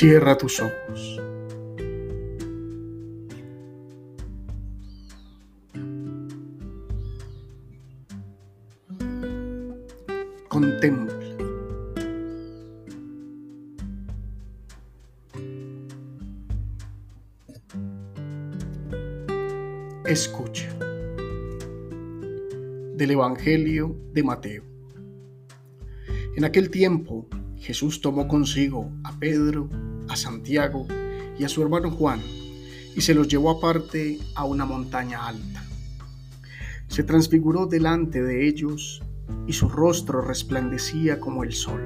Cierra tus ojos. Contempla. Escucha. Del Evangelio de Mateo. En aquel tiempo Jesús tomó consigo a Pedro, a Santiago y a su hermano Juan y se los llevó aparte a una montaña alta. Se transfiguró delante de ellos y su rostro resplandecía como el sol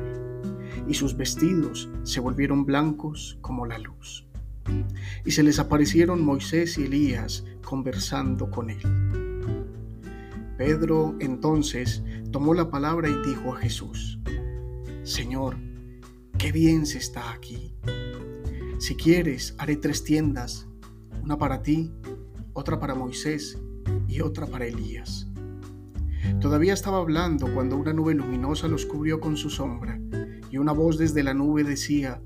y sus vestidos se volvieron blancos como la luz. Y se les aparecieron Moisés y Elías conversando con él. Pedro entonces tomó la palabra y dijo a Jesús, Señor, qué bien se está aquí. Si quieres, haré tres tiendas, una para ti, otra para Moisés y otra para Elías. Todavía estaba hablando cuando una nube luminosa los cubrió con su sombra, y una voz desde la nube decía,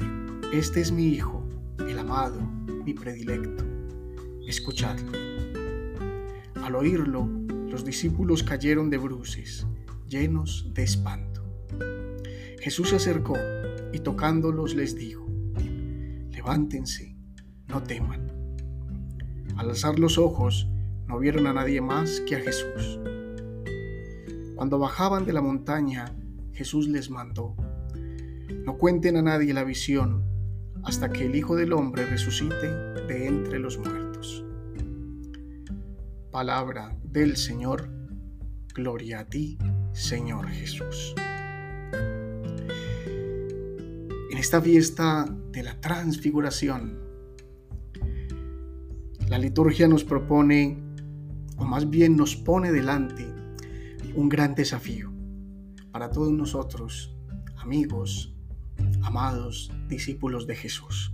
Este es mi Hijo, el amado, mi predilecto. Escuchadlo. Al oírlo, los discípulos cayeron de bruces, llenos de espanto. Jesús se acercó y tocándolos les dijo, levántense, no teman. Al alzar los ojos, no vieron a nadie más que a Jesús. Cuando bajaban de la montaña, Jesús les mandó, no cuenten a nadie la visión hasta que el Hijo del Hombre resucite de entre los muertos. Palabra del Señor, gloria a ti, Señor Jesús en esta fiesta de la transfiguración, la liturgia nos propone, o más bien nos pone delante, un gran desafío para todos nosotros, amigos, amados, discípulos de Jesús.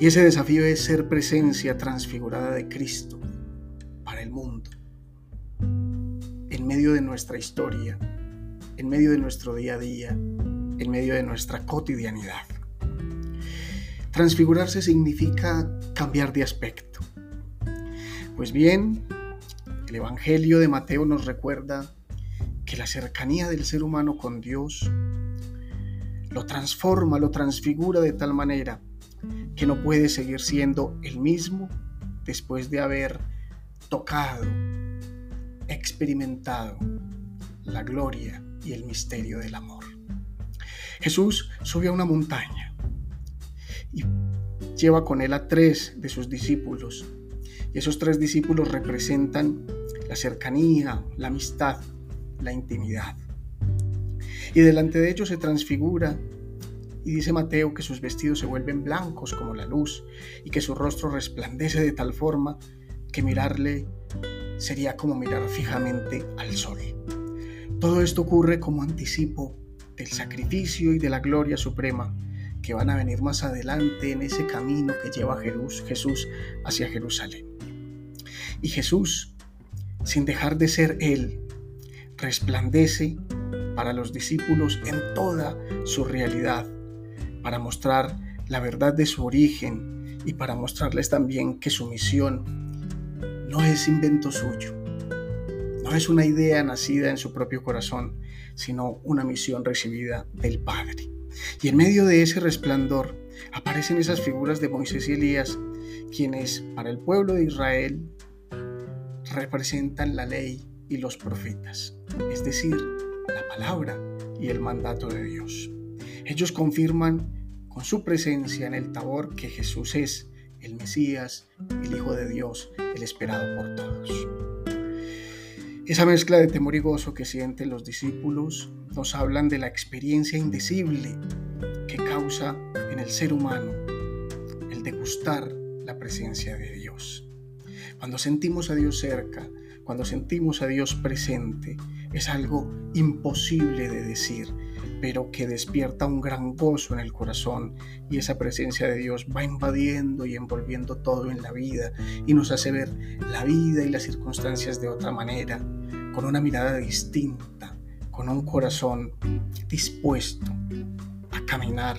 Y ese desafío es ser presencia transfigurada de Cristo para el mundo, en medio de nuestra historia, en medio de nuestro día a día, en medio de nuestra cotidianidad. Transfigurarse significa cambiar de aspecto. Pues bien, el Evangelio de Mateo nos recuerda que la cercanía del ser humano con Dios lo transforma, lo transfigura de tal manera que no puede seguir siendo el mismo después de haber tocado, experimentado la gloria y el misterio del amor. Jesús sube a una montaña y lleva con él a tres de sus discípulos. Y esos tres discípulos representan la cercanía, la amistad, la intimidad. Y delante de ellos se transfigura y dice Mateo que sus vestidos se vuelven blancos como la luz y que su rostro resplandece de tal forma que mirarle sería como mirar fijamente al sol. Todo esto ocurre como anticipo del sacrificio y de la gloria suprema que van a venir más adelante en ese camino que lleva Jesús hacia Jerusalén. Y Jesús, sin dejar de ser Él, resplandece para los discípulos en toda su realidad, para mostrar la verdad de su origen y para mostrarles también que su misión no es invento suyo, no es una idea nacida en su propio corazón, sino una misión recibida del Padre. Y en medio de ese resplandor aparecen esas figuras de Moisés y Elías, quienes para el pueblo de Israel representan la ley y los profetas, es decir, la palabra y el mandato de Dios. Ellos confirman con su presencia en el tabor que Jesús es el Mesías, el Hijo de Dios, el esperado por todos. Esa mezcla de temor y gozo que sienten los discípulos nos hablan de la experiencia indecible que causa en el ser humano el degustar la presencia de Dios. Cuando sentimos a Dios cerca, cuando sentimos a Dios presente, es algo imposible de decir, pero que despierta un gran gozo en el corazón y esa presencia de Dios va invadiendo y envolviendo todo en la vida y nos hace ver la vida y las circunstancias de otra manera, con una mirada distinta, con un corazón dispuesto a caminar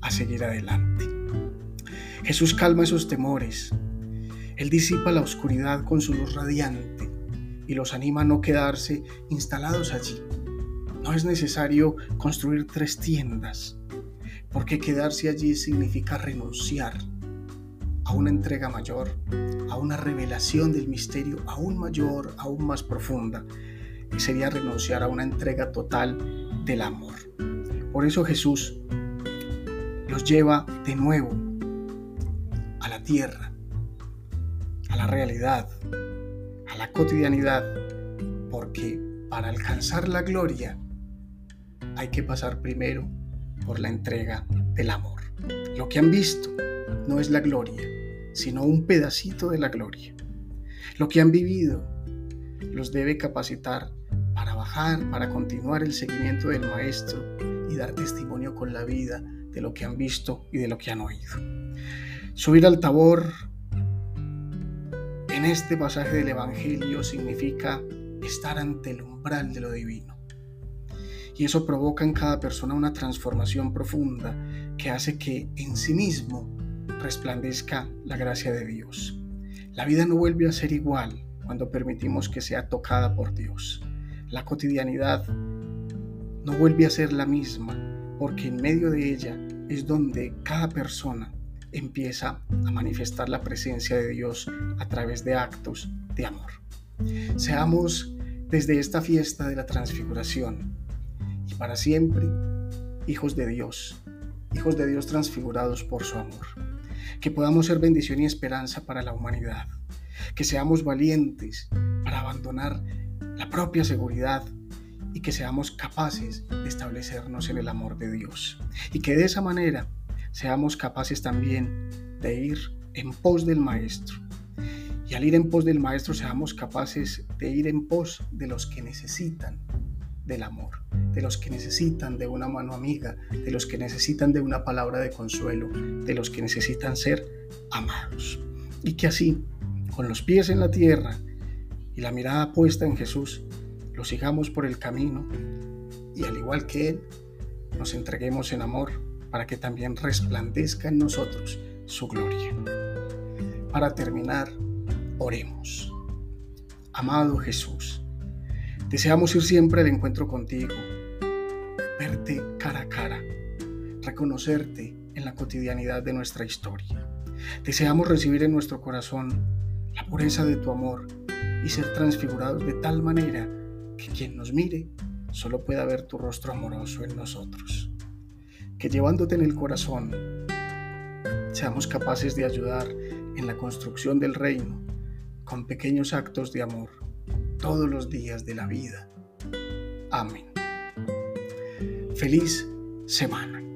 a seguir adelante. Jesús calma esos temores. Él disipa la oscuridad con su luz radiante y los anima a no quedarse instalados allí. No es necesario construir tres tiendas, porque quedarse allí significa renunciar a una entrega mayor, a una revelación del misterio aún mayor, aún más profunda, y sería renunciar a una entrega total del amor. Por eso Jesús los lleva de nuevo a la tierra, a la realidad, a la cotidianidad, porque para alcanzar la gloria hay que pasar primero por la entrega del amor. Lo que han visto no es la gloria, sino un pedacito de la gloria. Lo que han vivido los debe capacitar para bajar, para continuar el seguimiento del Maestro y dar testimonio con la vida de lo que han visto y de lo que han oído. Subir al tabor en este pasaje del Evangelio significa estar ante el umbral de lo divino. Y eso provoca en cada persona una transformación profunda que hace que en sí mismo resplandezca la gracia de Dios. La vida no vuelve a ser igual cuando permitimos que sea tocada por Dios. La cotidianidad no vuelve a ser la misma porque en medio de ella es donde cada persona empieza a manifestar la presencia de Dios a través de actos de amor. Seamos desde esta fiesta de la transfiguración para siempre hijos de Dios, hijos de Dios transfigurados por su amor. Que podamos ser bendición y esperanza para la humanidad, que seamos valientes para abandonar la propia seguridad y que seamos capaces de establecernos en el amor de Dios. Y que de esa manera seamos capaces también de ir en pos del Maestro. Y al ir en pos del Maestro seamos capaces de ir en pos de los que necesitan del amor, de los que necesitan de una mano amiga, de los que necesitan de una palabra de consuelo, de los que necesitan ser amados. Y que así, con los pies en la tierra y la mirada puesta en Jesús, lo sigamos por el camino y al igual que Él, nos entreguemos en amor para que también resplandezca en nosotros su gloria. Para terminar, oremos. Amado Jesús, Deseamos ir siempre al encuentro contigo, cara a cara, reconocerte en la cotidianidad de nuestra historia. Deseamos recibir en nuestro corazón la pureza de tu amor y ser transfigurados de tal manera que quien nos mire solo pueda ver tu rostro amoroso en nosotros. Que llevándote en el corazón seamos capaces de ayudar en la construcción del reino con pequeños actos de amor todos los días de la vida. Amén. Feliz semana.